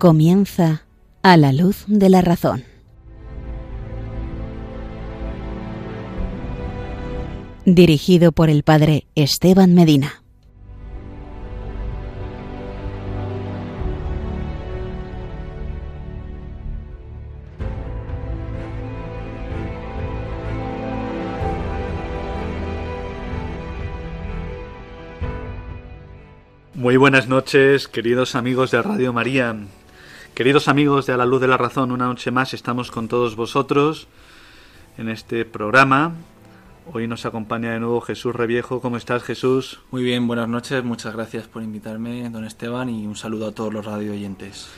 Comienza a la luz de la razón. Dirigido por el padre Esteban Medina. Muy buenas noches, queridos amigos de Radio María. Queridos amigos de A la Luz de la Razón, una noche más estamos con todos vosotros en este programa. Hoy nos acompaña de nuevo Jesús Reviejo. ¿Cómo estás, Jesús? Muy bien, buenas noches. Muchas gracias por invitarme, don Esteban, y un saludo a todos los radio oyentes.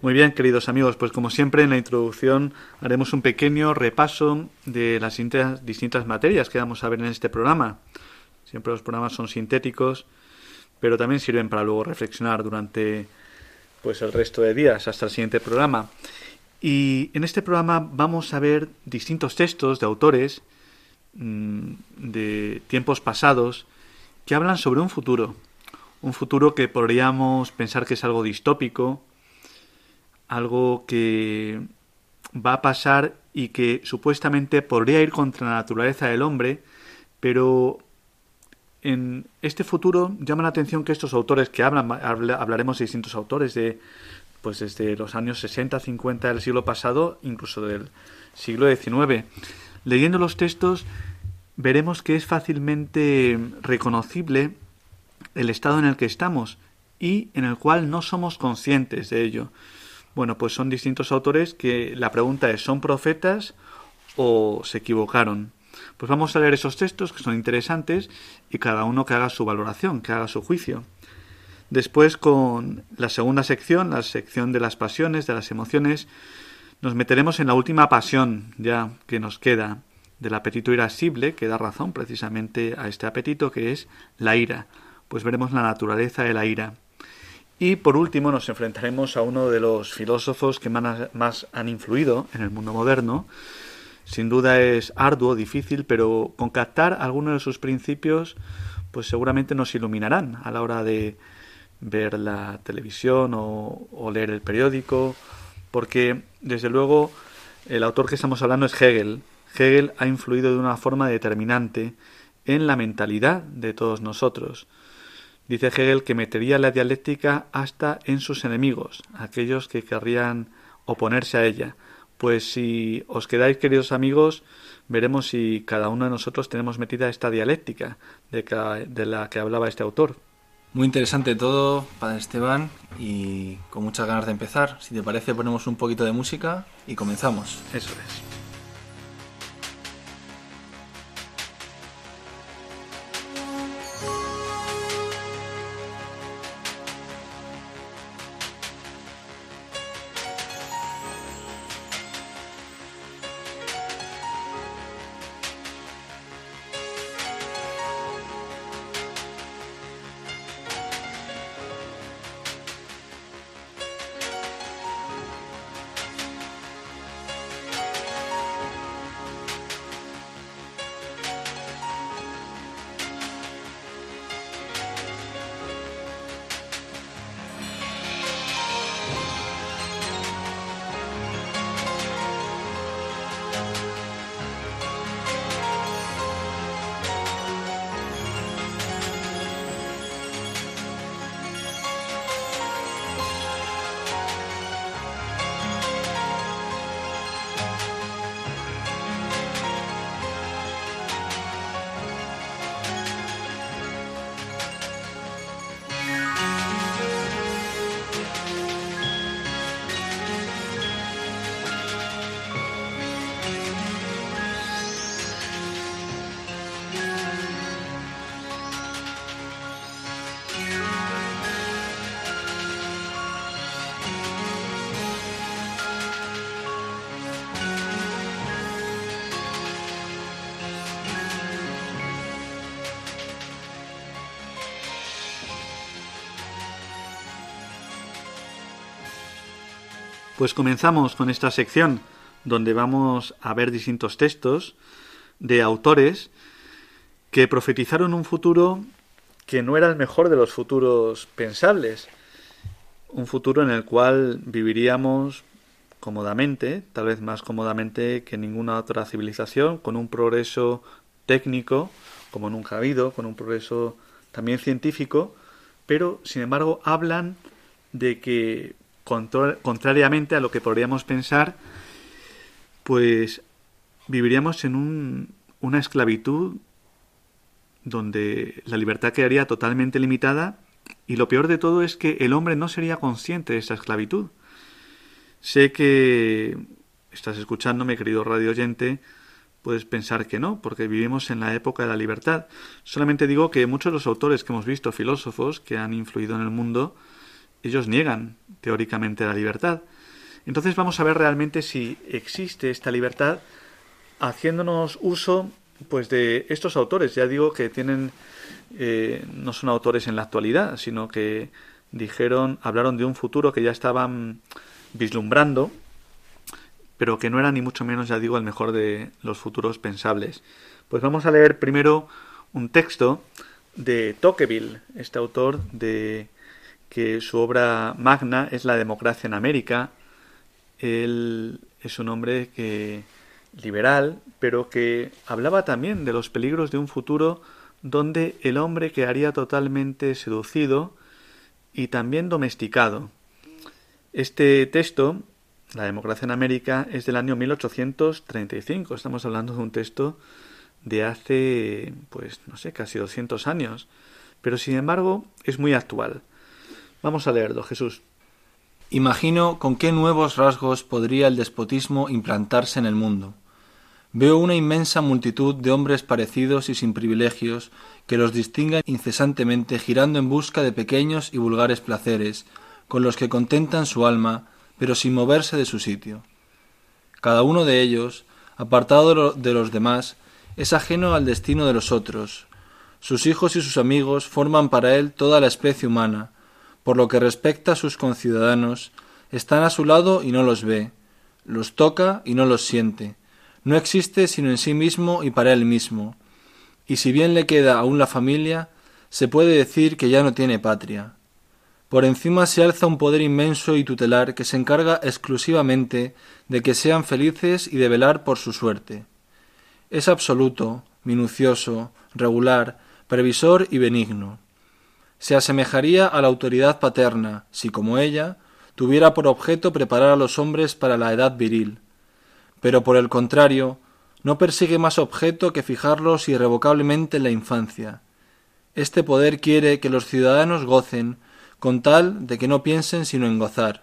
Muy bien, queridos amigos, pues como siempre en la introducción haremos un pequeño repaso de las distintas materias que vamos a ver en este programa. Siempre los programas son sintéticos, pero también sirven para luego reflexionar durante pues el resto de días hasta el siguiente programa. Y en este programa vamos a ver distintos textos de autores mm, de tiempos pasados que hablan sobre un futuro, un futuro que podríamos pensar que es algo distópico, algo que va a pasar y que supuestamente podría ir contra la naturaleza del hombre, pero en este futuro llama la atención que estos autores que hablan, hablaremos de distintos autores de pues desde los años 60, 50 del siglo pasado, incluso del siglo XIX. Leyendo los textos veremos que es fácilmente reconocible el estado en el que estamos y en el cual no somos conscientes de ello. Bueno, pues son distintos autores que la pregunta es ¿son profetas o se equivocaron? Pues vamos a leer esos textos que son interesantes y cada uno que haga su valoración, que haga su juicio. Después, con la segunda sección, la sección de las pasiones, de las emociones, nos meteremos en la última pasión ya que nos queda del apetito irascible, que da razón precisamente a este apetito, que es la ira. Pues veremos la naturaleza de la ira. Y por último nos enfrentaremos a uno de los filósofos que más han influido en el mundo moderno, sin duda es arduo, difícil, pero con captar algunos de sus principios, pues seguramente nos iluminarán a la hora de ver la televisión o, o leer el periódico, porque desde luego el autor que estamos hablando es Hegel. Hegel ha influido de una forma determinante en la mentalidad de todos nosotros. Dice Hegel que metería la dialéctica hasta en sus enemigos, aquellos que querrían oponerse a ella. Pues si os quedáis, queridos amigos, veremos si cada uno de nosotros tenemos metida esta dialéctica de, de la que hablaba este autor. Muy interesante todo, Padre Esteban, y con muchas ganas de empezar. Si te parece, ponemos un poquito de música y comenzamos. Eso es. Pues comenzamos con esta sección donde vamos a ver distintos textos de autores que profetizaron un futuro que no era el mejor de los futuros pensables. un futuro en el cual viviríamos cómodamente, tal vez más cómodamente que ninguna otra civilización, con un progreso técnico como nunca ha habido, con un progreso también científico, pero sin embargo hablan de que contrariamente a lo que podríamos pensar, pues viviríamos en un, una esclavitud donde la libertad quedaría totalmente limitada y lo peor de todo es que el hombre no sería consciente de esa esclavitud. Sé que estás escuchándome, querido radio oyente, puedes pensar que no, porque vivimos en la época de la libertad. Solamente digo que muchos de los autores que hemos visto, filósofos que han influido en el mundo, ellos niegan teóricamente la libertad. Entonces vamos a ver realmente si existe esta libertad haciéndonos uso pues de estos autores. Ya digo que tienen eh, no son autores en la actualidad, sino que dijeron, hablaron de un futuro que ya estaban vislumbrando, pero que no era ni mucho menos, ya digo, el mejor de los futuros pensables. Pues vamos a leer primero un texto de Tocqueville, este autor de que su obra magna es La democracia en América. Él es un hombre que liberal, pero que hablaba también de los peligros de un futuro donde el hombre quedaría totalmente seducido y también domesticado. Este texto, La democracia en América, es del año 1835. Estamos hablando de un texto de hace, pues, no sé, casi 200 años. Pero sin embargo, es muy actual. Vamos a leerlo, Jesús. Imagino con qué nuevos rasgos podría el despotismo implantarse en el mundo. Veo una inmensa multitud de hombres parecidos y sin privilegios que los distingan incesantemente girando en busca de pequeños y vulgares placeres, con los que contentan su alma, pero sin moverse de su sitio. Cada uno de ellos, apartado de los demás, es ajeno al destino de los otros. Sus hijos y sus amigos forman para él toda la especie humana, por lo que respecta a sus conciudadanos, están a su lado y no los ve, los toca y no los siente, no existe sino en sí mismo y para él mismo, y si bien le queda aún la familia, se puede decir que ya no tiene patria. Por encima se alza un poder inmenso y tutelar que se encarga exclusivamente de que sean felices y de velar por su suerte. Es absoluto, minucioso, regular, previsor y benigno. Se asemejaría a la autoridad paterna si, como ella, tuviera por objeto preparar a los hombres para la edad viril, pero por el contrario, no persigue más objeto que fijarlos irrevocablemente en la infancia. Este poder quiere que los ciudadanos gocen, con tal de que no piensen sino en gozar.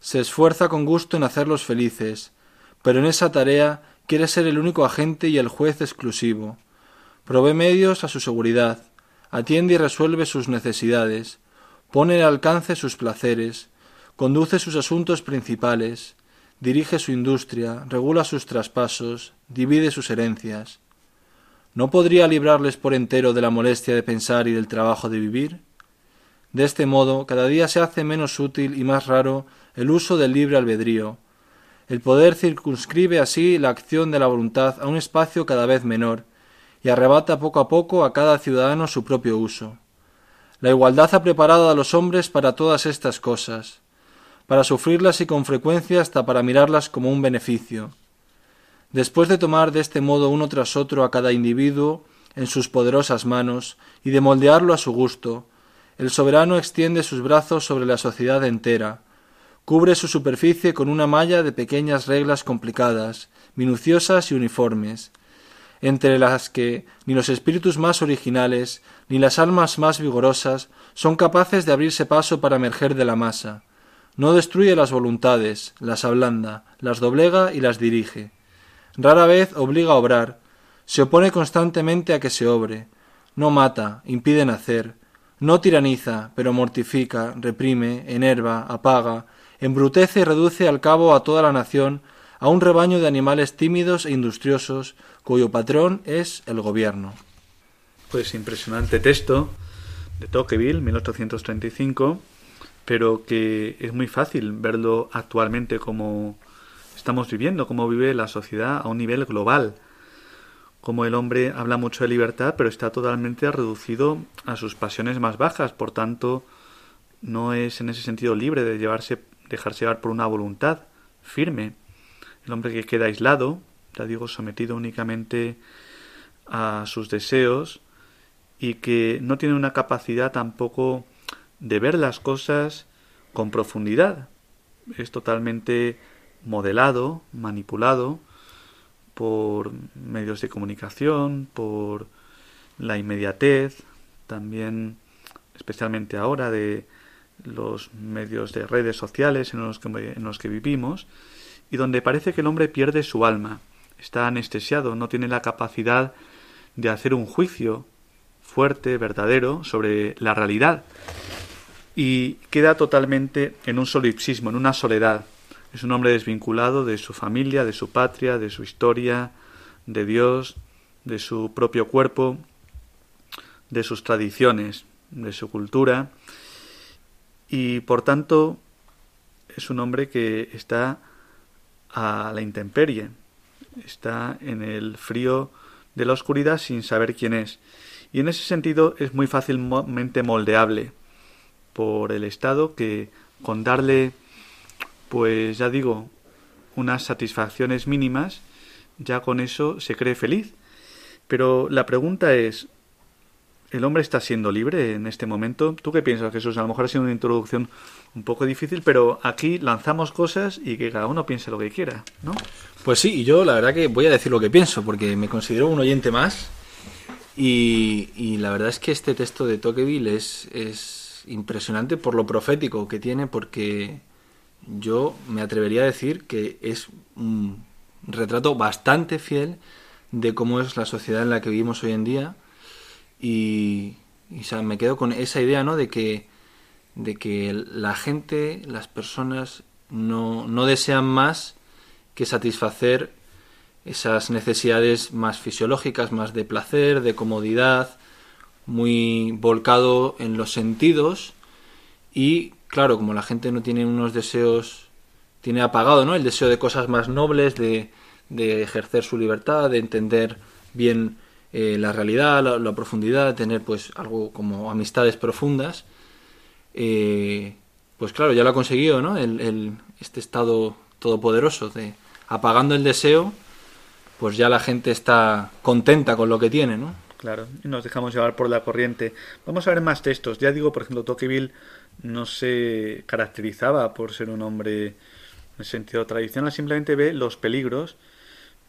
Se esfuerza con gusto en hacerlos felices, pero en esa tarea quiere ser el único agente y el juez exclusivo. Provee medios a su seguridad, atiende y resuelve sus necesidades, pone al alcance sus placeres, conduce sus asuntos principales, dirige su industria, regula sus traspasos, divide sus herencias. ¿No podría librarles por entero de la molestia de pensar y del trabajo de vivir? De este modo, cada día se hace menos útil y más raro el uso del libre albedrío. El poder circunscribe así la acción de la voluntad a un espacio cada vez menor, y arrebata poco a poco a cada ciudadano su propio uso. La igualdad ha preparado a los hombres para todas estas cosas para sufrirlas y con frecuencia hasta para mirarlas como un beneficio. Después de tomar de este modo uno tras otro a cada individuo en sus poderosas manos y de moldearlo a su gusto, el soberano extiende sus brazos sobre la sociedad entera, cubre su superficie con una malla de pequeñas reglas complicadas, minuciosas y uniformes, entre las que ni los espíritus más originales ni las almas más vigorosas son capaces de abrirse paso para emerger de la masa, no destruye las voluntades, las ablanda, las doblega y las dirige. Rara vez obliga a obrar, se opone constantemente a que se obre, no mata, impide nacer, no tiraniza, pero mortifica, reprime, enerva, apaga, embrutece y reduce al cabo a toda la nación a un rebaño de animales tímidos e industriosos cuyo patrón es el gobierno. Pues impresionante texto de Tocqueville, 1835 pero que es muy fácil verlo actualmente como estamos viviendo, cómo vive la sociedad a un nivel global, como el hombre habla mucho de libertad, pero está totalmente reducido a sus pasiones más bajas, por tanto, no es en ese sentido libre de llevarse, dejarse llevar por una voluntad firme. El hombre que queda aislado, ya digo, sometido únicamente a sus deseos y que no tiene una capacidad tampoco de ver las cosas con profundidad. Es totalmente modelado, manipulado por medios de comunicación, por la inmediatez, también especialmente ahora de los medios de redes sociales en los que, en los que vivimos, y donde parece que el hombre pierde su alma, está anestesiado, no tiene la capacidad de hacer un juicio fuerte, verdadero, sobre la realidad, y queda totalmente en un solipsismo, en una soledad. Es un hombre desvinculado de su familia, de su patria, de su historia, de Dios, de su propio cuerpo, de sus tradiciones, de su cultura, y por tanto es un hombre que está a la intemperie, está en el frío de la oscuridad sin saber quién es. Y en ese sentido es muy fácilmente moldeable por el Estado que con darle, pues ya digo, unas satisfacciones mínimas, ya con eso se cree feliz. Pero la pregunta es, ¿el hombre está siendo libre en este momento? ¿Tú qué piensas, Jesús? A lo mejor ha sido una introducción un poco difícil, pero aquí lanzamos cosas y que cada uno piense lo que quiera, ¿no? Pues sí, y yo la verdad que voy a decir lo que pienso, porque me considero un oyente más. Y, la verdad es que este texto de Tocqueville es, es impresionante por lo profético que tiene, porque yo me atrevería a decir que es un retrato bastante fiel de cómo es la sociedad en la que vivimos hoy en día. Y, y me quedo con esa idea, ¿no? De que de que la gente, las personas, no, no desean más que satisfacer esas necesidades más fisiológicas, más de placer, de comodidad, muy volcado en los sentidos y claro, como la gente no tiene unos deseos, tiene apagado, ¿no? El deseo de cosas más nobles, de, de ejercer su libertad, de entender bien eh, la realidad, la, la, profundidad, tener pues algo como amistades profundas, eh, pues claro, ya lo ha conseguido, ¿no? El, este estado todopoderoso de apagando el deseo, pues ya la gente está contenta con lo que tiene, ¿no? Claro, y nos dejamos llevar por la corriente. Vamos a ver más textos. Ya digo, por ejemplo, Tocqueville no se caracterizaba por ser un hombre en el sentido tradicional, simplemente ve los peligros,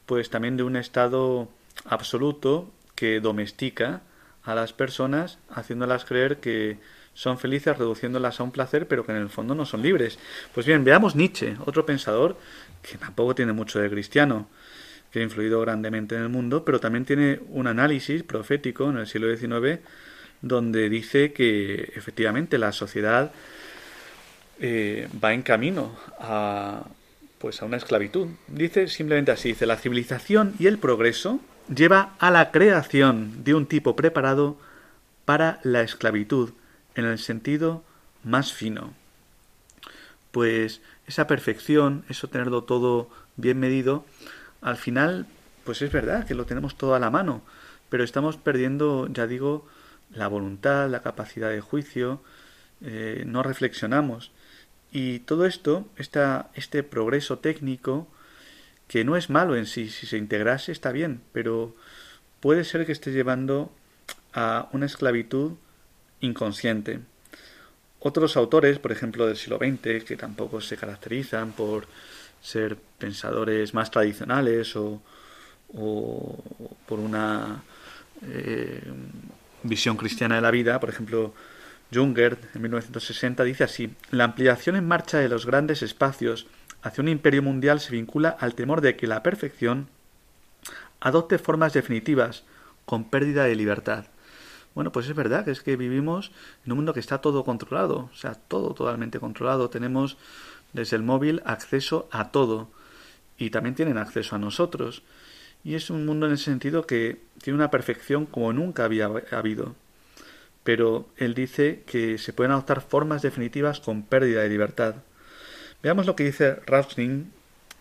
pues también de un estado absoluto que domestica a las personas, haciéndolas creer que son felices reduciéndolas a un placer, pero que en el fondo no son libres. Pues bien, veamos Nietzsche, otro pensador que tampoco tiene mucho de cristiano, que ha influido grandemente en el mundo, pero también tiene un análisis profético en el siglo XIX donde dice que efectivamente la sociedad eh, va en camino a pues a una esclavitud. Dice simplemente así, dice la civilización y el progreso lleva a la creación de un tipo preparado para la esclavitud en el sentido más fino. Pues esa perfección, eso tenerlo todo bien medido, al final, pues es verdad que lo tenemos todo a la mano, pero estamos perdiendo, ya digo, la voluntad, la capacidad de juicio, eh, no reflexionamos. Y todo esto, esta, este progreso técnico, que no es malo en sí, si se integrase está bien, pero puede ser que esté llevando a una esclavitud inconsciente. Otros autores, por ejemplo del siglo XX, que tampoco se caracterizan por ser pensadores más tradicionales o, por una eh, visión cristiana de la vida, por ejemplo, Junger en 1960 dice así, la ampliación en marcha de los grandes espacios hacia un imperio mundial se vincula al temor de que la perfección adopte formas definitivas con pérdida de libertad. Bueno, pues es verdad que es que vivimos en un mundo que está todo controlado, o sea, todo totalmente controlado. Tenemos desde el móvil acceso a todo y también tienen acceso a nosotros. Y es un mundo en ese sentido que tiene una perfección como nunca había habido. Pero él dice que se pueden adoptar formas definitivas con pérdida de libertad. Veamos lo que dice Rausning,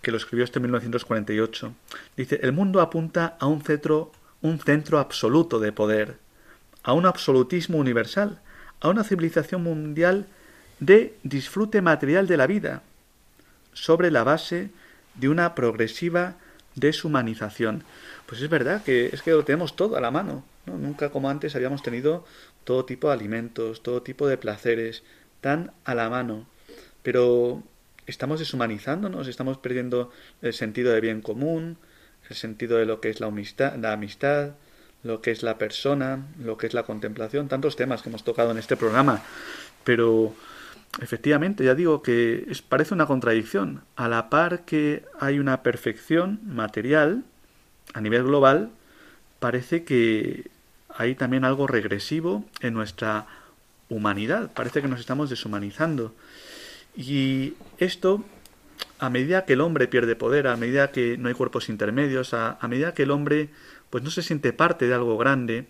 que lo escribió este en 1948. Dice, el mundo apunta a un centro, un centro absoluto de poder a un absolutismo universal, a una civilización mundial de disfrute material de la vida, sobre la base de una progresiva deshumanización. Pues es verdad que es que lo tenemos todo a la mano. ¿no? Nunca como antes habíamos tenido todo tipo de alimentos, todo tipo de placeres, tan a la mano. Pero estamos deshumanizándonos, estamos perdiendo el sentido de bien común, el sentido de lo que es la amistad, la amistad, lo que es la persona, lo que es la contemplación, tantos temas que hemos tocado en este programa. Pero efectivamente, ya digo que es, parece una contradicción. A la par que hay una perfección material a nivel global, parece que hay también algo regresivo en nuestra humanidad. Parece que nos estamos deshumanizando. Y esto, a medida que el hombre pierde poder, a medida que no hay cuerpos intermedios, a, medida que el hombre pues no se siente parte de algo grande,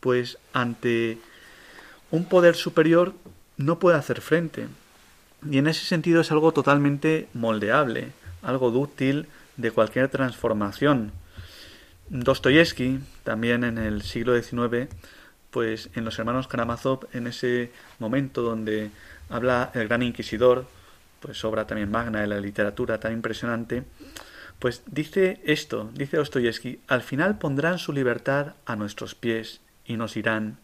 pues ante un poder superior no puede hacer frente. Y en ese sentido es algo totalmente moldeable, algo dúctil de cualquier transformación. Dostoyevsky, también en el siglo XIX, pues en los hermanos Karamazov, en ese momento donde habla el gran inquisidor, pues obra también magna de la literatura tan impresionante, pues dice esto, dice Dostoyevsky, al final pondrán su libertad a nuestros pies y nos dirán,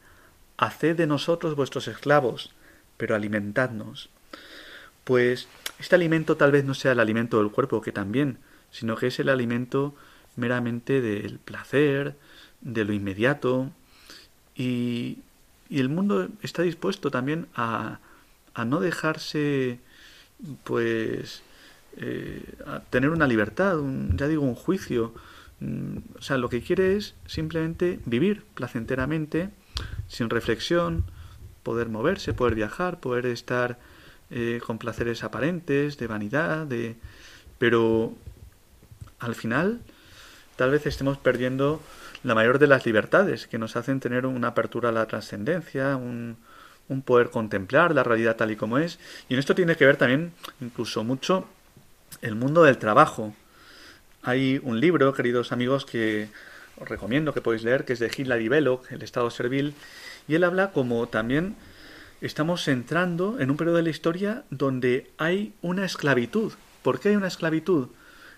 haced de nosotros vuestros esclavos, pero alimentadnos. Pues este alimento tal vez no sea el alimento del cuerpo, que también, sino que es el alimento meramente del placer, de lo inmediato, y, y el mundo está dispuesto también a, a no dejarse, pues, eh, a tener una libertad, un, ya digo, un juicio. Mm, o sea, lo que quiere es simplemente vivir placenteramente, sin reflexión, poder moverse, poder viajar, poder estar eh, con placeres aparentes, de vanidad, de... pero al final tal vez estemos perdiendo la mayor de las libertades que nos hacen tener una apertura a la trascendencia, un, un poder contemplar la realidad tal y como es. Y en esto tiene que ver también incluso mucho el mundo del trabajo. Hay un libro, queridos amigos, que os recomiendo que podéis leer, que es de Hilary Belloc, El Estado Servil, y él habla como también estamos entrando en un periodo de la historia donde hay una esclavitud. ¿Por qué hay una esclavitud?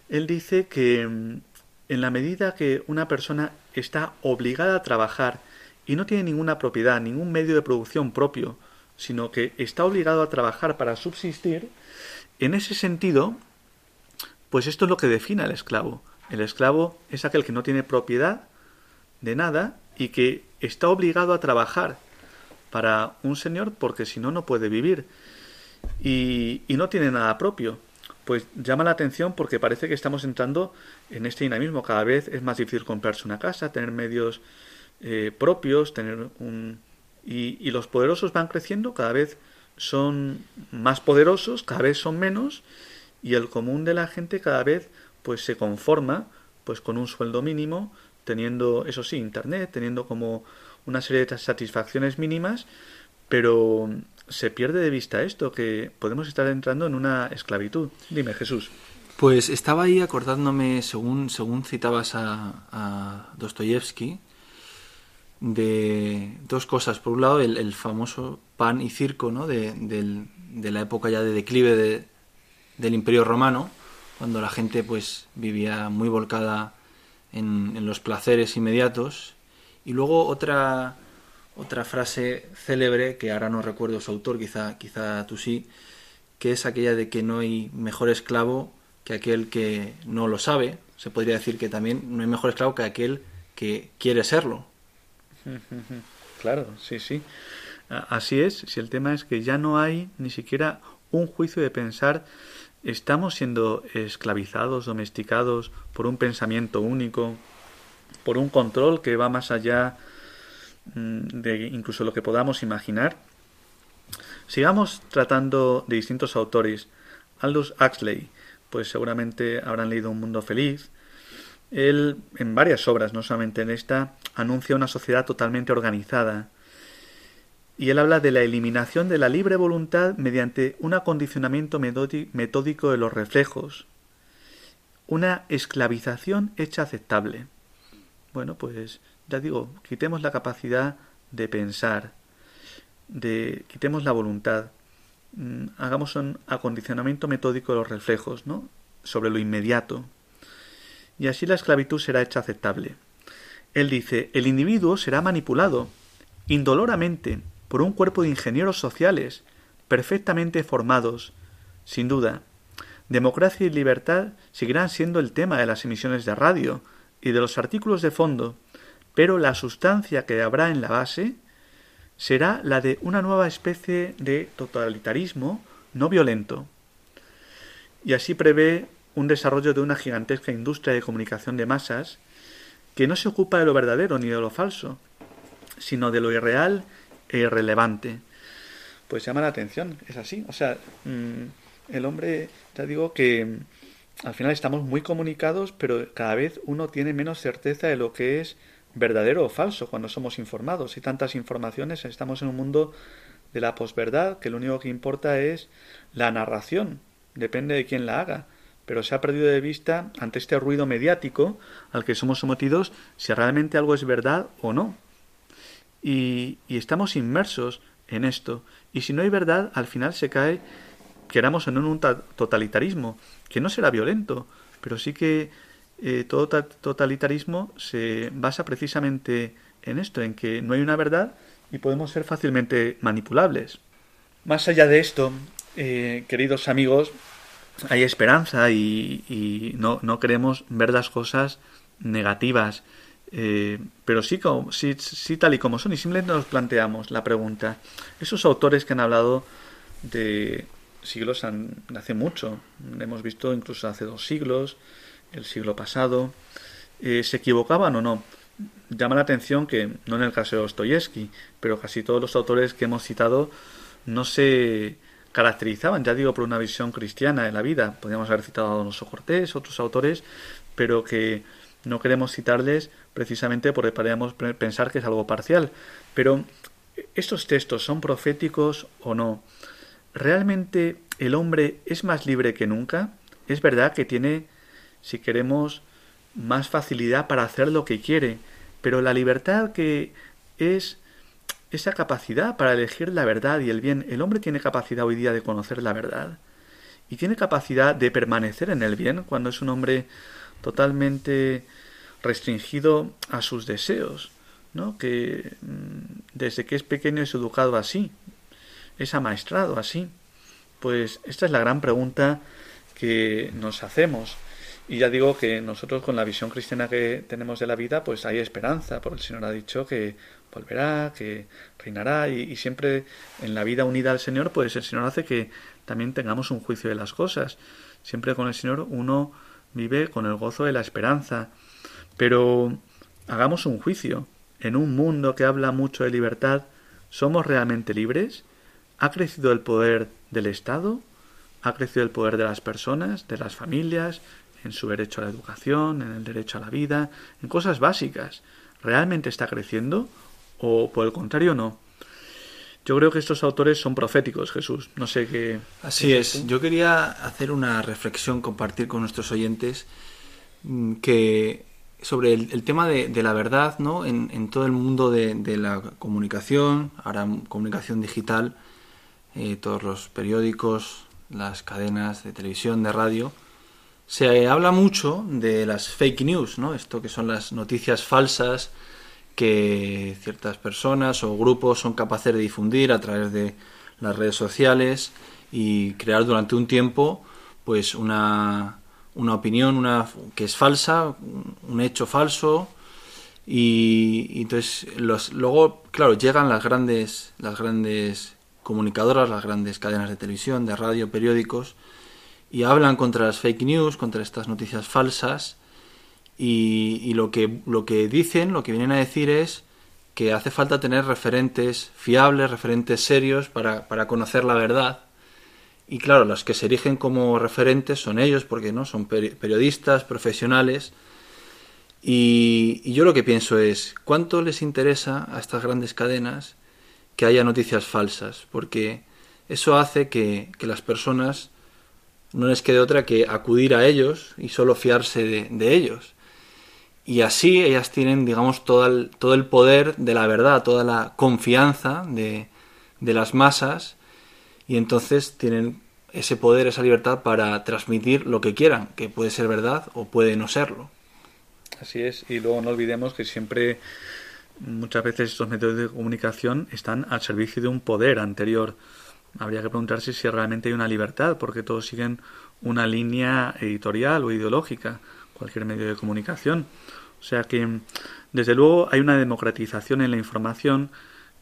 Él dice que mm, en la medida que una persona está obligada a trabajar y no tiene ninguna propiedad, ningún medio de producción propio, sino que está obligado a trabajar para subsistir, en ese sentido, pues esto es lo que define al esclavo. El esclavo es aquel que no tiene propiedad de nada y que está obligado a trabajar para un señor porque si no, no puede vivir. Y, y, no tiene nada propio. Pues llama la atención porque parece que estamos entrando en este dinamismo. Cada vez es más difícil comprarse una casa, tener medios eh, propios, tener un... Y, y los poderosos van creciendo, cada vez son más poderosos, cada vez son menos, y el común de la gente cada vez pues se conforma pues con un sueldo mínimo, teniendo, eso sí, internet, teniendo como una serie de satisfacciones mínimas, pero se pierde de vista esto, que podemos estar entrando en una esclavitud. Dime, Jesús. Pues estaba ahí acordándome, según, según citabas a, a Dostoyevsky, de dos cosas. Por un lado, el, el famoso pan y circo ¿no? de, de, de, la época ya de declive de, del Imperio Romano, cuando la gente pues vivía muy volcada en, en los placeres inmediatos. Y luego otra, otra frase célebre, que ahora no recuerdo su autor, quizá, quizá tú sí, que es aquella de que no hay mejor esclavo que aquel que no lo sabe. Se podría decir que también no hay mejor esclavo que aquel que quiere serlo. Claro, sí, sí. Así es, si el tema es que ya no hay ni siquiera un juicio de pensar estamos siendo esclavizados, domesticados por un pensamiento único, por un control que va más allá mm, de incluso lo que podamos imaginar. Sigamos tratando de distintos autores. Aldous Huxley, pues seguramente habrán leído Un Mundo Feliz, él, en varias obras, no solamente en esta, anuncia una sociedad totalmente organizada. Y él habla de la eliminación de la libre voluntad mediante un acondicionamiento metódico de los reflejos. Una esclavización hecha aceptable. Bueno, pues ya digo, quitemos la capacidad de pensar, de quitemos la voluntad mm, hagamos un acondicionamiento metódico de los reflejos, ¿no? sobre lo inmediato. Y así la esclavitud será hecha aceptable. Él dice, el individuo será manipulado, indoloramente, por un cuerpo de ingenieros sociales, perfectamente formados. Sin duda, democracia y libertad seguirán siendo el tema de las emisiones de radio y de los artículos de fondo, pero la sustancia que habrá en la base será la de una nueva especie de totalitarismo no violento. Y así prevé un desarrollo de una gigantesca industria de comunicación de masas que no se ocupa de lo verdadero ni de lo falso, sino de lo irreal e irrelevante. Pues llama la atención, es así. O sea, mm, el hombre, ya digo que mm, al final estamos muy comunicados, pero cada vez uno tiene menos certeza de lo que es verdadero o falso cuando somos informados. Hay tantas informaciones, estamos en un mundo de la posverdad, que lo único que importa es la narración, depende de quién la haga pero se ha perdido de vista ante este ruido mediático al que somos sometidos si realmente algo es verdad o no. Y, estamos inmersos en esto. Y si no hay verdad, al final se cae, queramos en un totalitarismo, que no será violento, pero sí que eh, todo totalitarismo se basa precisamente en esto, en que no hay una verdad y podemos ser fácilmente manipulables. Más allá de esto, eh, queridos amigos, hay esperanza y, no, no, queremos ver las cosas negativas, eh, pero sí, como, sí, sí, tal y como son. Y simplemente nos planteamos la pregunta, esos autores que han hablado de siglos han, hace mucho, hemos visto incluso hace dos siglos, el siglo pasado, eh, ¿se equivocaban o no? Llama la atención que, no en el caso de Dostoyevsky, pero casi todos los autores que hemos citado no se caracterizaban, ya digo, por una visión cristiana de la vida. Podríamos haber citado a Donoso Cortés, otros autores, pero que no queremos citarles precisamente porque podríamos pensar que es algo parcial. Pero estos textos son proféticos o no. ¿Realmente el hombre es más libre que nunca? Es verdad que tiene, si queremos, más facilidad para hacer lo que quiere, pero la libertad que es esa capacidad para elegir la verdad y el bien. El hombre tiene capacidad hoy día de conocer la verdad y tiene capacidad de permanecer en el bien cuando es un hombre totalmente restringido a sus deseos, ¿no? que mm, desde que es pequeño es educado así, es amaestrado así. Pues esta es la gran pregunta que nos hacemos. Y ya digo que nosotros con la visión cristiana que tenemos de la vida, pues hay esperanza, porque el Señor ha dicho que volverá, que reinará y, siempre en la vida unida al Señor, pues el Señor hace que también tengamos un juicio de las cosas. Siempre con el Señor uno vive con el gozo de la esperanza. Pero hagamos un juicio. En un mundo que habla mucho de libertad, ¿somos realmente libres? ¿Ha crecido el poder del Estado? ¿Ha crecido el poder de las personas, de las familias, en su derecho a la educación, en el derecho a la vida, en cosas básicas? ¿Realmente está creciendo o por el contrario no. Yo creo que estos autores son proféticos, Jesús. No sé qué. Así es. Yo quería hacer una reflexión, compartir con nuestros oyentes mm, que sobre el, tema de, la verdad, ¿no? En, todo el mundo de, la comunicación, ahora comunicación digital, eh, todos los periódicos, las cadenas de televisión, de radio, se habla mucho de las fake news, ¿no? Esto que son las noticias falsas que ciertas personas o grupos son capaces de difundir a través de las redes sociales y crear durante un tiempo pues una, una opinión una, que es falsa, un hecho falso. Y, entonces los, luego claro llegan las grandes las grandes comunicadoras, las grandes cadenas de televisión, de radio, periódicos y hablan contra las fake news, contra estas noticias falsas y, lo, que, lo que dicen, lo que vienen a decir es que hace falta tener referentes fiables, referentes serios para, para conocer la verdad. Y claro, los que se erigen como referentes son ellos, porque no son periodistas, profesionales. Y, y, yo lo que pienso es, ¿cuánto les interesa a estas grandes cadenas que haya noticias falsas? Porque eso hace que, que las personas no les quede otra que acudir a ellos y solo fiarse de, de ellos y así ellas tienen, digamos, todo el, todo el poder de la verdad, toda la confianza de, de las masas y entonces tienen ese poder, esa libertad para transmitir lo que quieran, que puede ser verdad o puede no serlo. Así es, y luego no olvidemos que siempre, muchas veces estos medios de comunicación están al servicio de un poder anterior. Habría que preguntarse si realmente hay una libertad, porque todos siguen una línea editorial o ideológica, cualquier medio de comunicación. O sea que, desde luego, hay una democratización en la información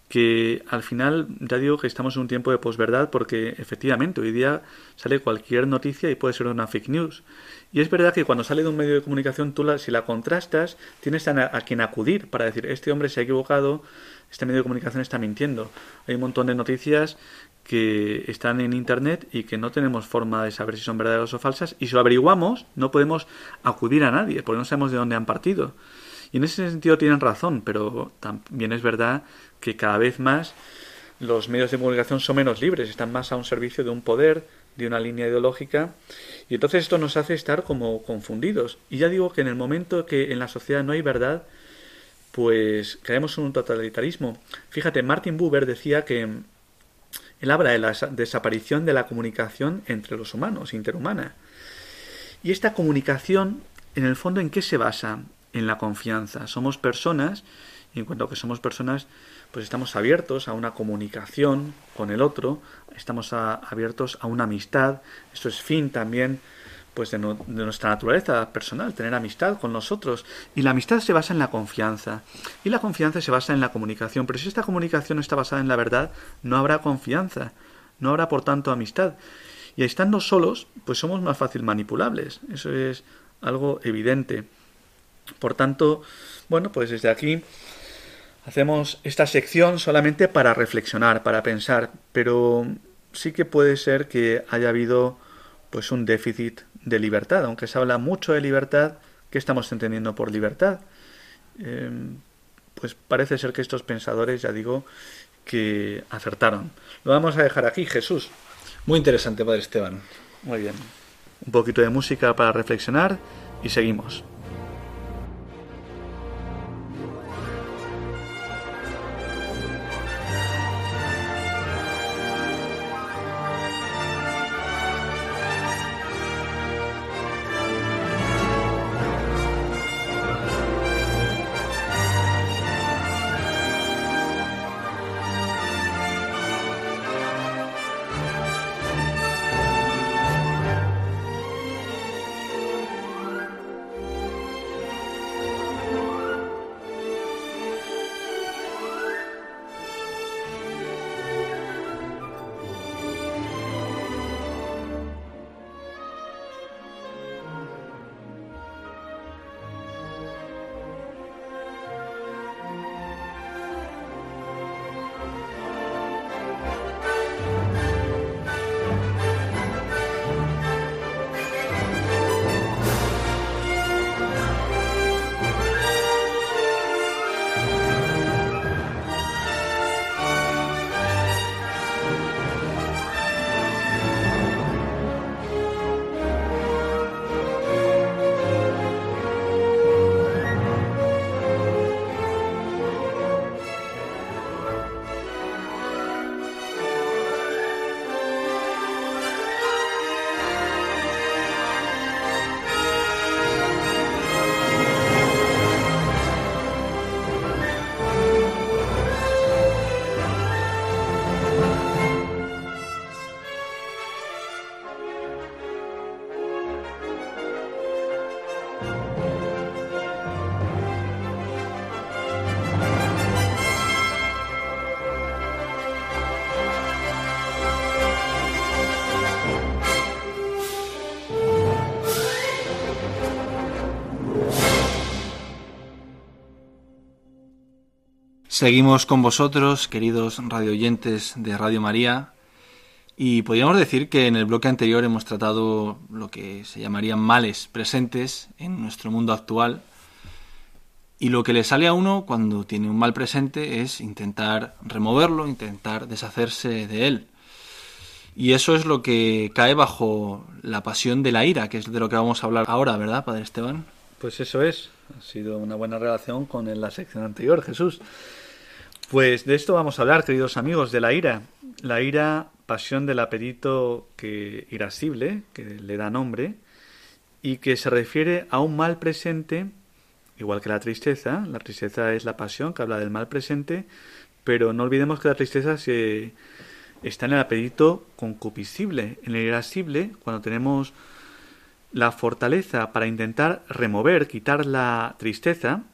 que al final ya digo que estamos en un tiempo de posverdad porque efectivamente hoy día sale cualquier noticia y puede ser una fake news. Y es verdad que cuando sale de un medio de comunicación, tú la, si la contrastas, tienes a, a, quien acudir para decir, este hombre se ha equivocado, este medio de comunicación está mintiendo. Hay un montón de noticias que están en Internet y que no tenemos forma de saber si son verdaderas o falsas, y si lo averiguamos, no podemos acudir a nadie, porque no sabemos de dónde han partido. Y en ese sentido tienen razón, pero también es verdad que cada vez más los medios de comunicación son menos libres, están más a un servicio de un poder, de una línea ideológica, y entonces esto nos hace estar como confundidos. Y ya digo que en el momento que en la sociedad no hay verdad, pues caemos en un totalitarismo. Fíjate, Martin Buber decía que él habla de la desaparición de la comunicación entre los humanos, interhumana. Y esta comunicación, en el fondo, ¿en qué se basa? En la confianza. Somos personas, y en cuanto que somos personas, pues estamos abiertos a una comunicación con el otro, estamos a, abiertos a una amistad. Esto es fin también pues de, no, de, nuestra naturaleza personal, tener amistad con nosotros. Y la amistad se basa en la confianza. Y la confianza se basa en la comunicación. Pero si esta comunicación está basada en la verdad, no habrá confianza. No habrá, por tanto, amistad. Y estando solos, pues somos más fácil manipulables. Eso es algo evidente. Por tanto, bueno, pues desde aquí hacemos esta sección solamente para reflexionar, para pensar. Pero sí que puede ser que haya habido pues un déficit de libertad, aunque se habla mucho de libertad, ¿qué estamos entendiendo por libertad? Eh, pues parece ser que estos pensadores, ya digo, que acertaron. Lo vamos a dejar aquí, Jesús. Muy interesante, Padre Esteban. Muy bien. Un poquito de música para reflexionar y seguimos. Seguimos con vosotros, queridos radioyentes de Radio María, y podríamos decir que en el bloque anterior hemos tratado lo que se llamarían males presentes en nuestro mundo actual, y lo que le sale a uno cuando tiene un mal presente es intentar removerlo, intentar deshacerse de él. Y eso es lo que cae bajo la pasión de la ira, que es de lo que vamos a hablar ahora, ¿verdad, Padre Esteban? Pues eso es. Ha sido una buena relación con la sección anterior, Jesús. Pues de esto vamos a hablar, queridos amigos, de la ira. La ira, pasión del apetito que irascible, que le da nombre, y que se refiere a un mal presente, igual que la tristeza. La tristeza es la pasión que habla del mal presente, pero no olvidemos que la tristeza se está en el apetito concupiscible, en el irascible, cuando tenemos la fortaleza para intentar remover, quitar la tristeza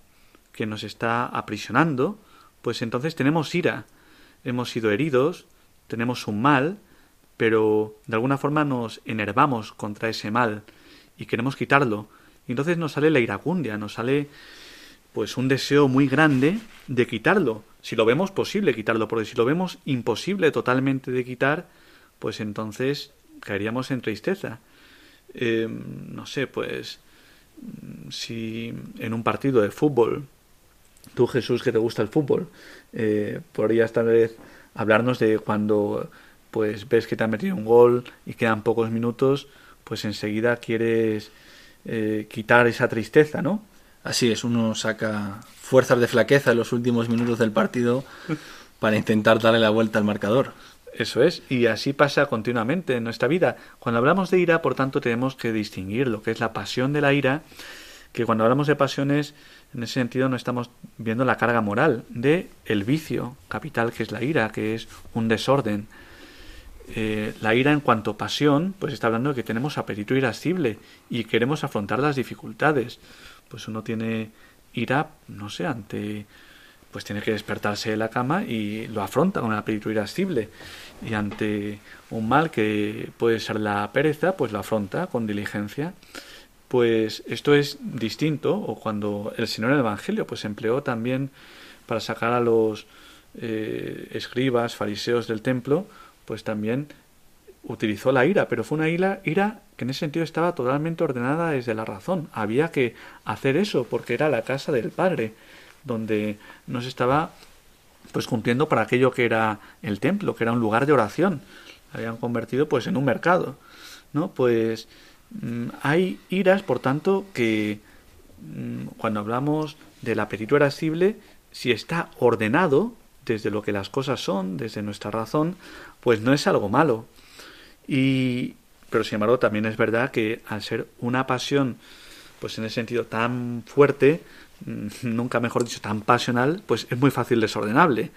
que nos está aprisionando, pues entonces tenemos ira, hemos sido heridos, tenemos un mal, pero de alguna forma nos enervamos contra ese mal y queremos quitarlo. Y entonces nos sale la iracundia, nos sale pues un deseo muy grande de quitarlo. Si lo vemos posible quitarlo, porque si lo vemos imposible totalmente de quitar, pues entonces caeríamos en tristeza. Em, no sé, pues si en un partido de fútbol, tú Jesús que te gusta el fútbol, eh, podrías tal vez hablarnos de cuando pues ves que te han metido un gol y quedan pocos minutos, pues enseguida quieres eh, quitar esa tristeza, ¿no? Así es, uno saca fuerzas de flaqueza en los últimos minutos del partido para intentar darle la vuelta al marcador. Eso es, y así pasa continuamente en nuestra vida. Cuando hablamos de ira, por tanto, tenemos que distinguir lo que es la pasión de la ira, que cuando hablamos de pasiones, en ese sentido no estamos viendo la carga moral de el vicio capital que es la ira, que es un desorden. Eh, la ira en cuanto pasión, pues está hablando de que tenemos apetito irascible y queremos afrontar las dificultades. Pues uno tiene ira, no sé, ante pues tiene que despertarse de la cama y lo afronta con el apetito irascible. Y ante un mal que puede ser la pereza, pues lo afronta con diligencia. Pues esto es distinto, o cuando el Señor en el Evangelio pues empleó también para sacar a los eh, escribas, fariseos del templo, pues también utilizó la ira, pero fue una ira, ira que en ese sentido estaba totalmente ordenada desde la razón. Había que hacer eso porque era la casa del Padre donde no se estaba pues cumpliendo para aquello que era el templo, que era un lugar de oración. habían convertido pues en un mercado, ¿no? Pues hay iras, por tanto, que mm, cuando hablamos del apetito irascible, si está ordenado desde lo que las cosas son, desde nuestra razón, pues no es algo malo. Y pero sin embargo también es verdad que al ser una pasión pues en ese sentido tan fuerte, Mm, nunca mejor dicho, tan pasional, pues es muy fácil desordenable.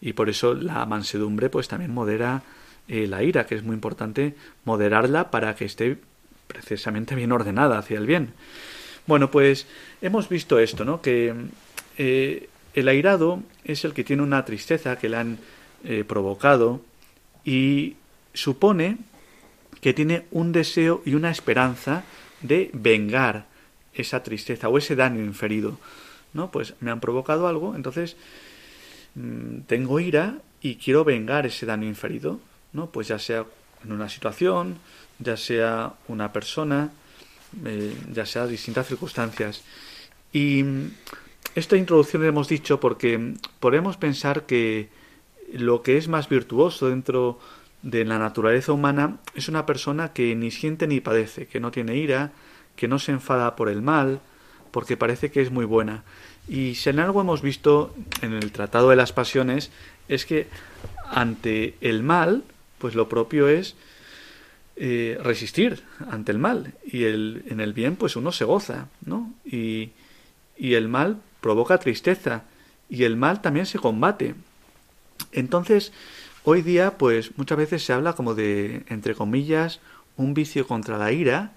Y por eso la mansedumbre pues también modera eh, la ira, que es muy importante moderarla para que esté precisamente bien ordenada hacia el bien. Bueno, pues hemos visto esto, ¿no? Que eh, el airado es el que tiene una tristeza que le han eh, provocado y supone que tiene un deseo y una esperanza de vengar esa tristeza o ese daño inferido. ¿No? Pues me han provocado algo, entonces mm, tengo ira y quiero vengar ese daño inferido, ¿no? Pues ya sea en una situación, ya sea una persona, eh, ya sea distintas circunstancias. Y esta introducción la hemos dicho porque podemos pensar que lo que es más virtuoso dentro de la naturaleza humana es una persona que ni siente ni padece, que no tiene ira, que no se enfada por el mal, porque parece que es muy buena. Y si en algo hemos visto en el Tratado de las Pasiones, es que ante el mal, pues lo propio es eh, resistir ante el mal. Y el, en el bien, pues uno se goza, ¿no? Y, y el mal provoca tristeza. Y el mal también se combate. Entonces, hoy día, pues muchas veces se habla como de, entre comillas, un vicio contra la ira,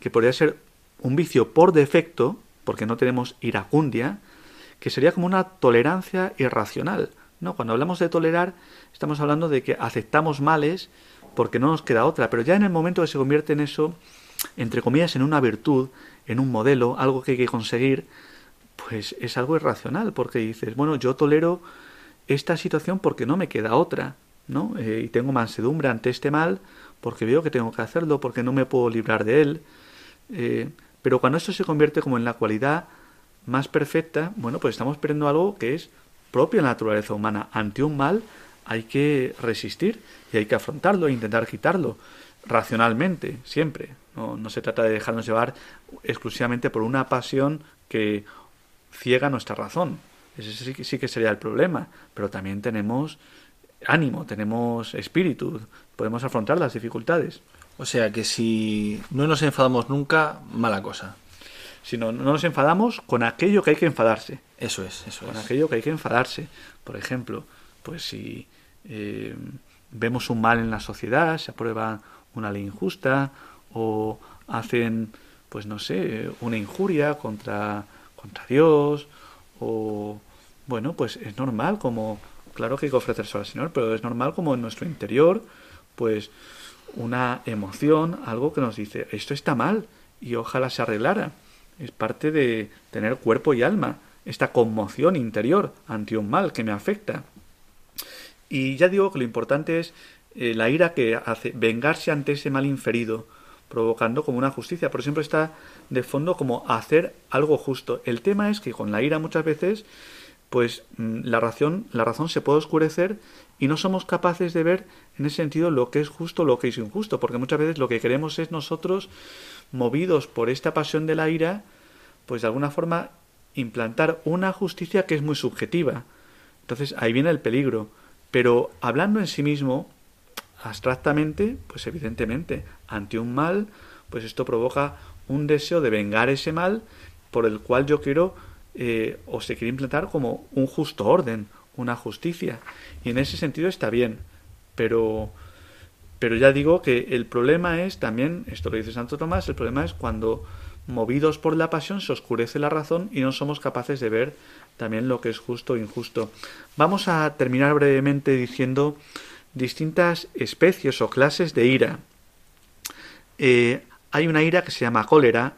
que podría ser un vicio por defecto, porque no tenemos iracundia, que sería como una tolerancia irracional. ¿no? Cuando hablamos de tolerar, estamos hablando de que aceptamos males porque no nos queda otra, pero ya en el momento que se convierte en eso, entre comillas, en una virtud, en un modelo, algo que hay que conseguir, pues es algo irracional, porque dices, bueno, yo tolero esta situación porque no me queda otra, ¿no? Eh, y tengo mansedumbre ante este mal porque veo que tengo que hacerlo, porque no me puedo librar de él, eh, pero cuando esto se convierte como en la cualidad más perfecta, bueno, pues estamos perdiendo algo que es propio de la naturaleza humana. Ante un mal hay que resistir y hay que afrontarlo e intentar quitarlo racionalmente, siempre. No, no se trata de dejarnos llevar exclusivamente por una pasión que ciega nuestra razón. Ese sí, sí que sería el problema. Pero también tenemos ánimo, tenemos espíritu, podemos afrontar las dificultades. O sea que si no nos enfadamos nunca, mala cosa. Si no, no nos enfadamos con aquello que hay que enfadarse. Eso es, eso Con es. aquello que hay que enfadarse. Por ejemplo, pues si eh, vemos un mal en la sociedad, se aprueba una ley injusta o hacen, pues no sé, una injuria contra, contra Dios o, bueno, pues es normal como, claro que hay que ofrecerse al Señor, pero es normal como en nuestro interior, pues una emoción, algo que nos dice, esto está mal y ojalá se arreglara. Es parte de tener cuerpo y alma, esta conmoción interior ante un mal que me afecta. Y ya digo que lo importante es eh, la ira que hace vengarse ante ese mal inferido, provocando como una justicia. Por ejemplo, está de fondo como hacer algo justo. El tema es que con la ira muchas veces, pues mm, la razón, la razón se puede oscurecer y no somos capaces de ver en ese sentido lo que es justo, lo que es injusto, porque muchas veces lo que queremos es nosotros, movidos por esta pasión de la ira, pues de alguna forma implantar una justicia que es muy subjetiva. Entonces ahí viene el peligro. Pero hablando en sí mismo, abstractamente, pues evidentemente, ante un mal, pues esto provoca un deseo de vengar ese mal por el cual yo quiero eh, o se quiere implantar como un justo orden, una justicia. Y en ese sentido está bien. Pero, pero ya digo que el problema es también, esto lo dice Santo Tomás, el problema es cuando movidos por la pasión se oscurece la razón y no somos capaces de ver también lo que es justo e injusto. Vamos a terminar brevemente diciendo distintas especies o clases de ira. Eh, hay una ira que se llama cólera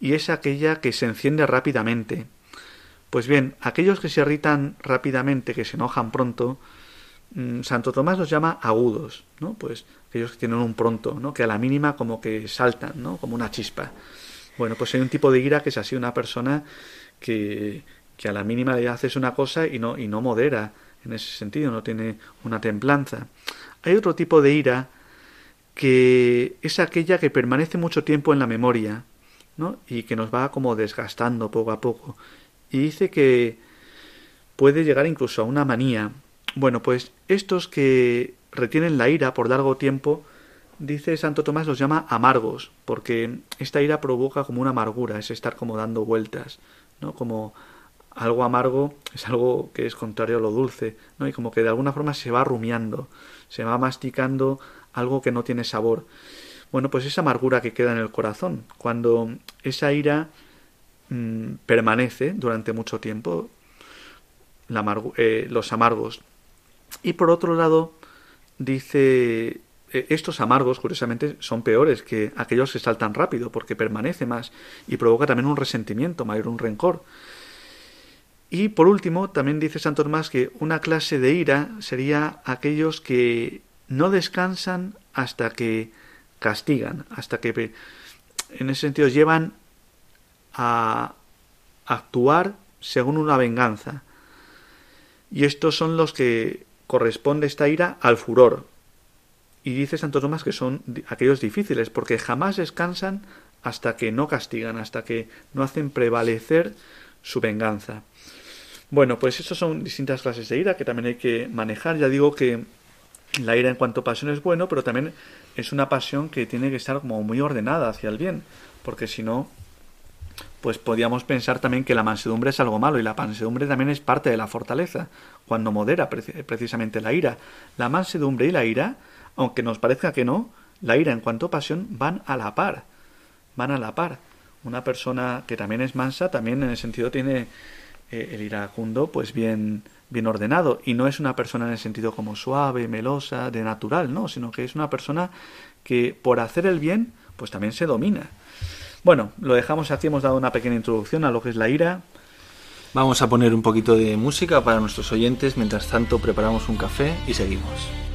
y es aquella que se enciende rápidamente. Pues bien, aquellos que se irritan rápidamente, que se enojan pronto, mmm, Santo Tomás los llama agudos, ¿no? Pues aquellos que tienen un pronto, ¿no? Que a la mínima como que saltan, ¿no? Como una chispa. Bueno, pues hay un tipo de ira que es así una persona que, que a la mínima le haces una cosa y no, y no modera en ese sentido, no tiene una templanza. Hay otro tipo de ira que es aquella que permanece mucho tiempo en la memoria, ¿no? Y que nos va como desgastando poco a poco. Y dice que puede llegar incluso a una manía. Bueno, pues estos que retienen la ira por largo tiempo, dice Santo Tomás, los llama amargos, porque esta ira provoca como una amargura, es estar como dando vueltas, ¿no? Como algo amargo es algo que es contrario a lo dulce, ¿no? Y como que de alguna forma se va rumiando, se va masticando algo que no tiene sabor. Bueno, pues esa amargura que queda en el corazón, cuando esa ira mmm, permanece durante mucho tiempo, eh, los amargos. Y por otro lado, dice, eh, estos amargos, curiosamente, son peores que aquellos que saltan rápido, porque permanece más y provoca también un resentimiento mayor, un rencor. Y por último, también dice Santo Tomás que una clase de ira sería aquellos que no descansan hasta que castigan, hasta que en ese sentido llevan a actuar según una venganza. Y estos son los que corresponde esta ira al furor. Y dice Santo Tomás que son aquellos difíciles, porque jamás descansan hasta que no castigan, hasta que no hacen prevalecer su venganza. Bueno, pues esas son distintas clases de ira que también hay que manejar. Ya digo que la ira en cuanto a pasión es bueno, pero también es una pasión que tiene que estar como muy ordenada hacia el bien, porque si no, pues podríamos pensar también que la mansedumbre es algo malo y la mansedumbre también es parte de la fortaleza, cuando modera precisamente la ira. La mansedumbre y la ira, aunque nos parezca que no, la ira en cuanto a pasión van a la par, van a la par. Una persona que también es mansa también en el sentido tiene eh, el iracundo pues bien bien ordenado y no es una persona en el sentido como suave, melosa, de natural, no, sino que es una persona que por hacer el bien pues también se domina. Bueno, lo dejamos aquí, hemos dado una pequeña introducción a lo que es la ira. Vamos a poner un poquito de música para nuestros oyentes, mientras tanto preparamos un café y seguimos.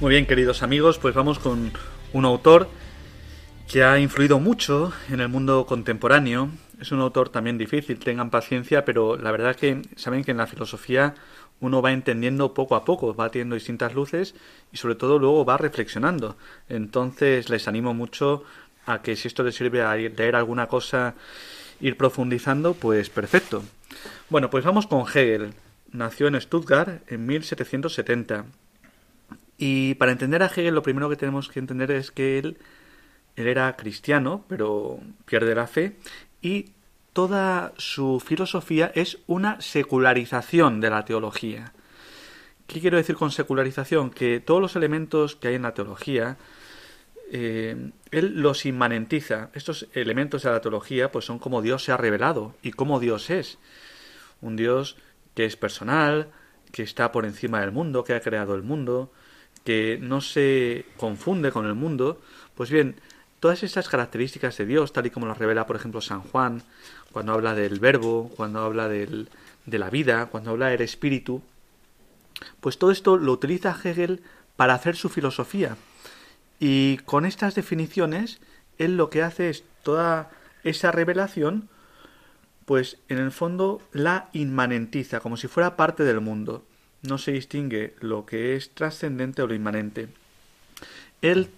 Muy bien, queridos amigos, pues vamos con un autor que ha influido mucho en el mundo contemporáneo. Es un autor también difícil, tengan paciencia, pero la verdad que saben que en la filosofía uno va entendiendo poco a poco, va teniendo distintas luces y sobre todo luego va reflexionando. Entonces les animo mucho a que si esto les sirve a leer alguna cosa, ir profundizando, pues perfecto. Bueno, pues vamos con Hegel. Nació en Stuttgart en 1770 y para entender a Hegel lo primero que tenemos que entender es que él, era cristiano, pero pierde la fe, y toda su filosofía es una secularización de la teología. ¿Qué quiero decir con secularización? Que todos los elementos que hay en la teología, eh, él los inmanentiza. Estos elementos de la teología pues son como Dios se ha revelado y cómo Dios es. Un Dios que es personal, que está por encima del mundo, que ha creado el mundo, que no se confunde con el mundo, pues bien, todas estas características de Dios, tal y como las revela, por ejemplo, San Juan, cuando habla del verbo, cuando habla del, de la vida, cuando habla del espíritu, pues todo esto lo utiliza Hegel para hacer su filosofía. Y con estas definiciones, él lo que hace es toda esa revelación, pues en el fondo la inmanentiza, como si fuera parte del mundo no se distingue lo que es trascendente o lo inmanente. Él,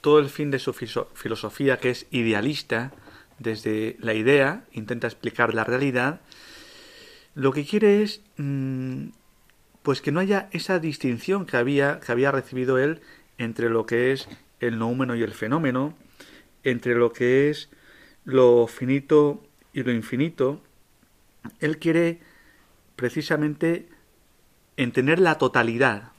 todo el fin de su filosofía, que es idealista, desde la idea, intenta explicar la realidad, lo que quiere es mm, pues que no haya esa distinción que había, que había recibido él entre lo que es el noúmeno y el fenómeno, entre lo que es lo finito y lo infinito. Él quiere precisamente en tener la totalidad,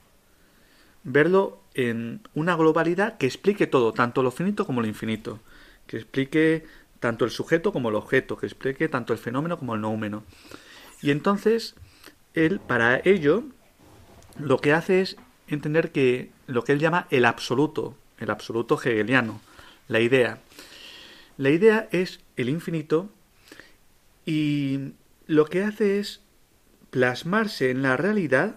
verlo en una globalidad que explique todo, tanto lo finito como lo infinito, que explique tanto el sujeto como el objeto, que explique tanto el fenómeno como el noúmeno. Y entonces, él, para ello, lo que hace es entender que lo que él llama el absoluto, el absoluto hegeliano, la idea. La idea es el infinito y lo que hace es plasmarse en la realidad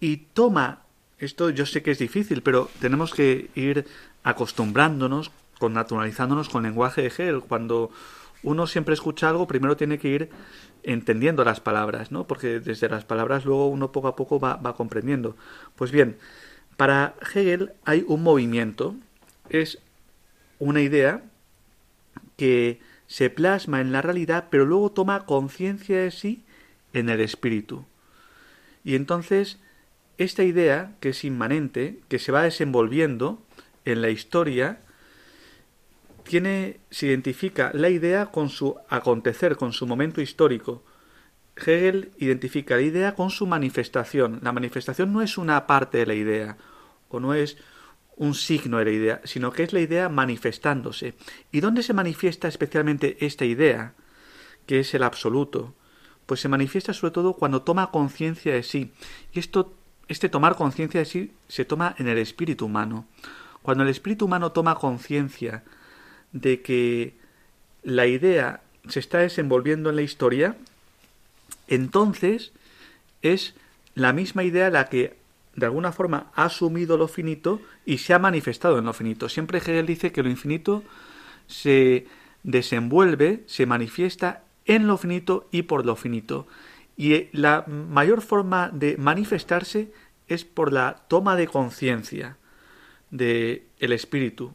y toma, esto yo sé que es difícil, pero tenemos que ir acostumbrándonos, con naturalizándonos con lenguaje de Hegel. Cuando uno siempre escucha algo, primero tiene que ir entendiendo las palabras, ¿no? Porque desde las palabras luego uno poco a poco va, va comprendiendo. Pues bien, para Hegel hay un movimiento, es una idea que se plasma en la realidad, pero luego toma conciencia de sí en el espíritu. Y entonces, esta idea, que es inmanente, que se va desenvolviendo en la historia, tiene, se identifica la idea con su acontecer, con su momento histórico. Hegel identifica la idea con su manifestación. La manifestación no es una parte de la idea, o no es un signo de la idea, sino que es la idea manifestándose. ¿Y dónde se manifiesta especialmente esta idea? Que es el absoluto pues se manifiesta sobre todo cuando toma conciencia de sí. Y esto, este tomar conciencia de sí se toma en el espíritu humano. Cuando el espíritu humano toma conciencia de que la idea se está desenvolviendo en la historia, entonces es la misma idea la que de alguna forma ha asumido lo finito y se ha manifestado en lo finito. Siempre Hegel dice que lo infinito se desenvuelve, se manifiesta en lo finito y por lo finito. Y eh, la mayor forma de manifestarse es por la toma de conciencia del el espíritu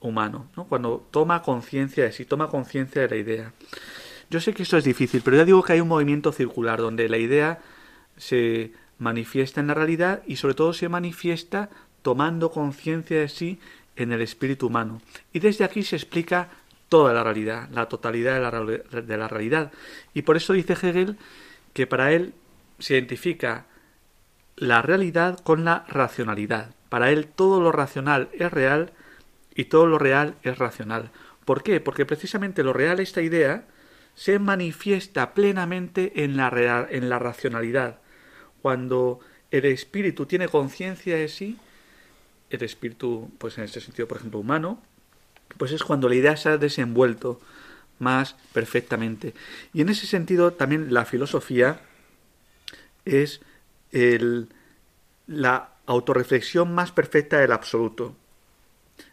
humano, ¿no? cuando toma conciencia de sí, toma conciencia de la idea. Yo sé que esto es difícil, pero ya digo que hay un movimiento circular donde la idea se manifiesta en la realidad y sobre todo se manifiesta tomando conciencia de sí en el espíritu humano. Y desde aquí se explica toda la realidad, la totalidad de la, de la realidad. Y por eso dice Hegel que para él se identifica la realidad con la racionalidad. Para él todo lo racional es real y todo lo real es racional. ¿Por qué? Porque precisamente lo real, esta idea, se manifiesta plenamente en la, en la racionalidad. Cuando el espíritu tiene conciencia de sí, el espíritu, pues en este sentido, por ejemplo, humano, pues es cuando la idea se ha desenvuelto más perfectamente. Y en ese sentido también la filosofía es el, la autorreflexión más perfecta del absoluto.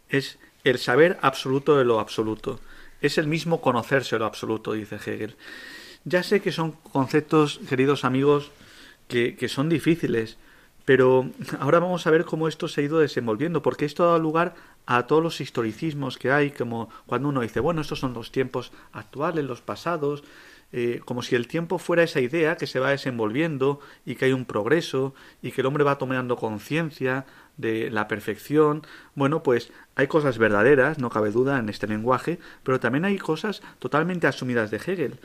Es el saber absoluto de lo absoluto. Es el mismo conocerse lo absoluto, dice Hegel. Ya sé que son conceptos, queridos amigos, que, son difíciles, pero ahora vamos a ver cómo esto se ha ido desenvolviendo, porque esto ha dado lugar a todos los historicismos que hay, como cuando uno dice, bueno, estos son los tiempos actuales, los pasados, eh, como si el tiempo fuera esa idea que se va desenvolviendo y que hay un progreso y que el hombre va tomando conciencia de la perfección. Bueno, pues hay cosas verdaderas, no cabe duda, en este lenguaje, pero también hay cosas totalmente asumidas de Hegel.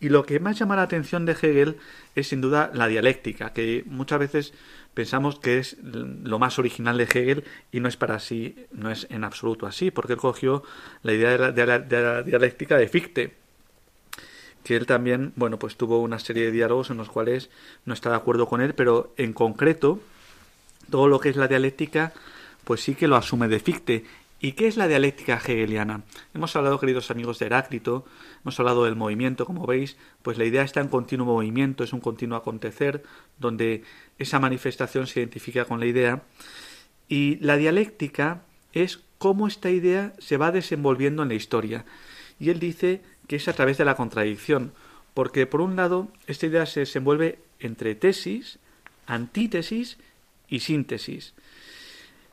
Y lo que más llama la atención de Hegel es sin duda la dialéctica, que muchas veces pensamos que es lo más original de Hegel y no es para sí, no es en absoluto así, porque él cogió la idea de la, de la dialéctica de Fichte, que él también, bueno, pues tuvo una serie de diálogos en los cuales no está de acuerdo con él, pero en concreto, todo lo que es la dialéctica, pues sí que lo asume de Fichte. ¿Y qué es la dialéctica hegeliana? Hemos hablado, queridos amigos, de Heráclito, hemos hablado del movimiento, como veis, pues la idea está en continuo movimiento, es un continuo acontecer, donde esa manifestación se identifica con la idea. Y la dialéctica es cómo esta idea se va desenvolviendo en la historia. Y él dice que es a través de la contradicción, porque por un lado esta idea se desenvuelve entre tesis, antítesis y síntesis.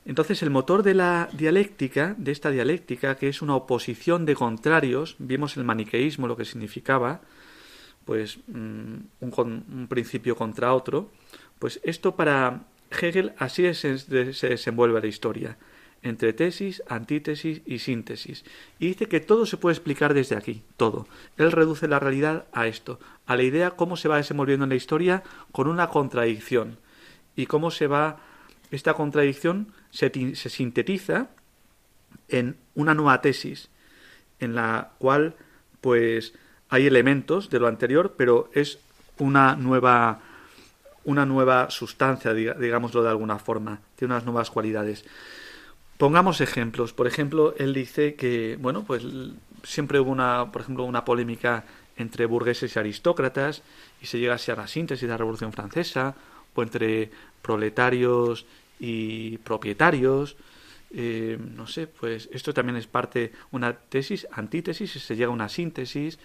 Entonces el motor de la dialéctica, de esta dialéctica, que es una oposición de contrarios, vimos el maniqueísmo lo que significaba, pues mm, un, un principio contra otro, pues esto para Hegel así se desenvuelve la historia entre tesis, antítesis y síntesis. Y dice que todo se puede explicar desde aquí, todo. Él reduce la realidad a esto, a la idea cómo se va desenvolviendo en la historia con una contradicción. Y cómo se va, esta contradicción se, se sintetiza en una nueva tesis, en la cual pues hay elementos de lo anterior, pero es una nueva una nueva sustancia, digámoslo de alguna forma, tiene unas nuevas cualidades. Pongamos ejemplos. Por ejemplo, él dice que, bueno, pues siempre hubo una, por ejemplo, una polémica entre burgueses y aristócratas y se llega así a la síntesis de la Revolución Francesa o entre proletarios y propietarios. Eh, no sé, pues esto también es parte una tesis, antítesis, se llega a una síntesis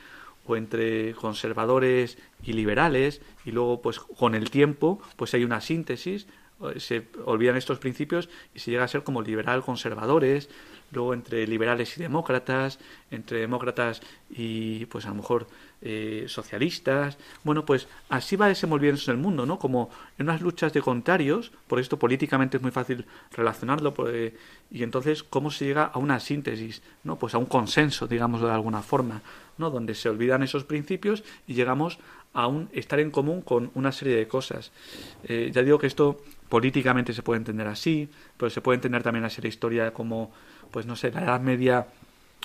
o entre conservadores y liberales y luego pues con el tiempo pues hay una síntesis se olvidan estos principios y se llega a ser como liberal conservadores, luego entre liberales y demócratas, entre demócratas y pues a lo mejor eh, socialistas. Bueno, pues así va desenvolviéndose el mundo, ¿no? Como en unas luchas de contrarios, por esto políticamente es muy fácil relacionarlo, pues, y entonces cómo se llega a una síntesis, ¿no? Pues a un consenso, digamos de alguna forma, ¿no? Donde se olvidan esos principios y llegamos a un estar en común con una serie de cosas. Eh, ya digo que esto políticamente se puede entender así, pero se puede entender también así la historia como, pues no sé, la Edad Media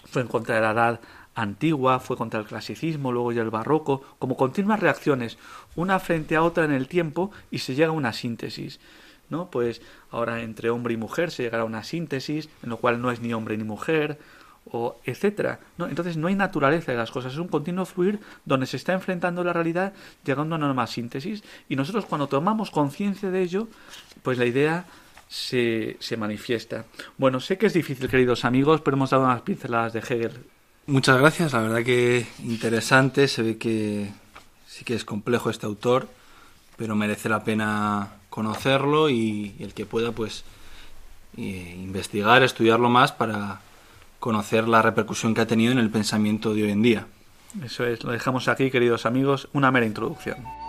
fue en contra de la Edad antigua, fue contra el clasicismo, luego ya el barroco, como continuas reacciones, una frente a otra en el tiempo y se llega a una síntesis. ¿no? Pues ahora entre hombre y mujer se llegará a una síntesis, en lo cual no es ni hombre ni mujer, o etcétera. ¿no? Entonces no hay naturaleza de las cosas, es un continuo fluir donde se está enfrentando la realidad llegando a una nueva síntesis y nosotros cuando tomamos conciencia de ello, pues la idea se, se manifiesta. Bueno, sé que es difícil, queridos amigos, pero hemos dado unas pinceladas de Hegel. Muchas gracias, la verdad que interesante, se ve que sí que es complejo este autor, pero merece la pena conocerlo y, el que pueda pues eh, investigar, estudiarlo más para conocer la repercusión que ha tenido en el pensamiento de hoy en día. Eso es, lo dejamos aquí, queridos amigos, una mera introducción.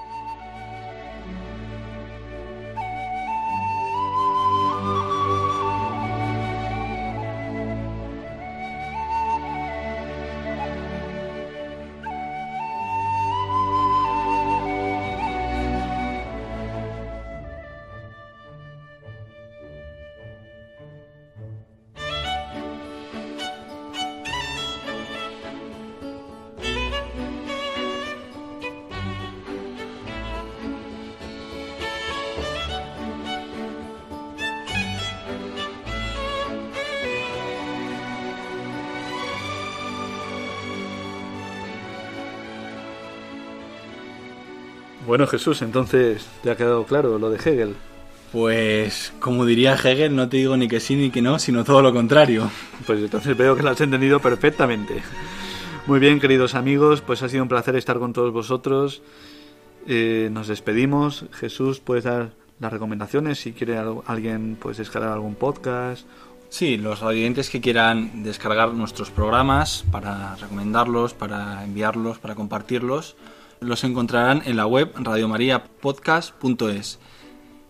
Bueno, Jesús, entonces te ha quedado claro lo de Hegel. Pues, como diría Hegel, no te digo ni que sí ni que no, sino todo lo contrario. Pues entonces veo que lo has entendido perfectamente. Muy bien, queridos amigos, pues ha sido un placer estar con todos vosotros. Eh, nos despedimos. Jesús, puedes dar las recomendaciones si quiere alguien pues descargar algún podcast. Sí, los oyentes que quieran descargar nuestros programas para recomendarlos, para enviarlos, para compartirlos, los encontrarán en la web radiomariapodcast.es.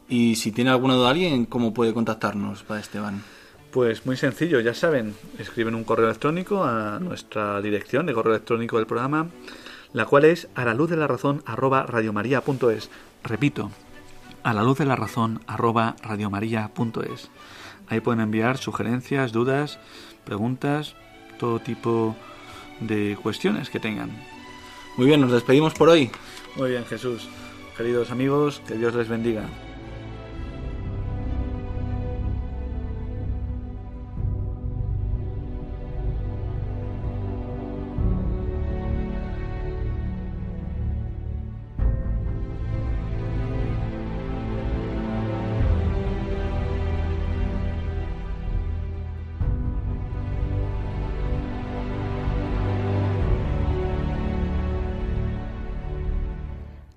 Y si tiene alguna duda alguien, ¿cómo puede contactarnos, para Esteban? Pues muy sencillo, ya saben, escriben un correo electrónico a nuestra dirección de correo electrónico del programa, la cual es a la luz de la razón arroba radiomaria.es. Repito, a la luz de la razón arroba radiomaria.es. Ahí pueden enviar sugerencias, dudas, preguntas, todo tipo de cuestiones que tengan. Muy bien, nos despedimos por hoy. Muy bien, Jesús. Queridos amigos, que Dios les bendiga.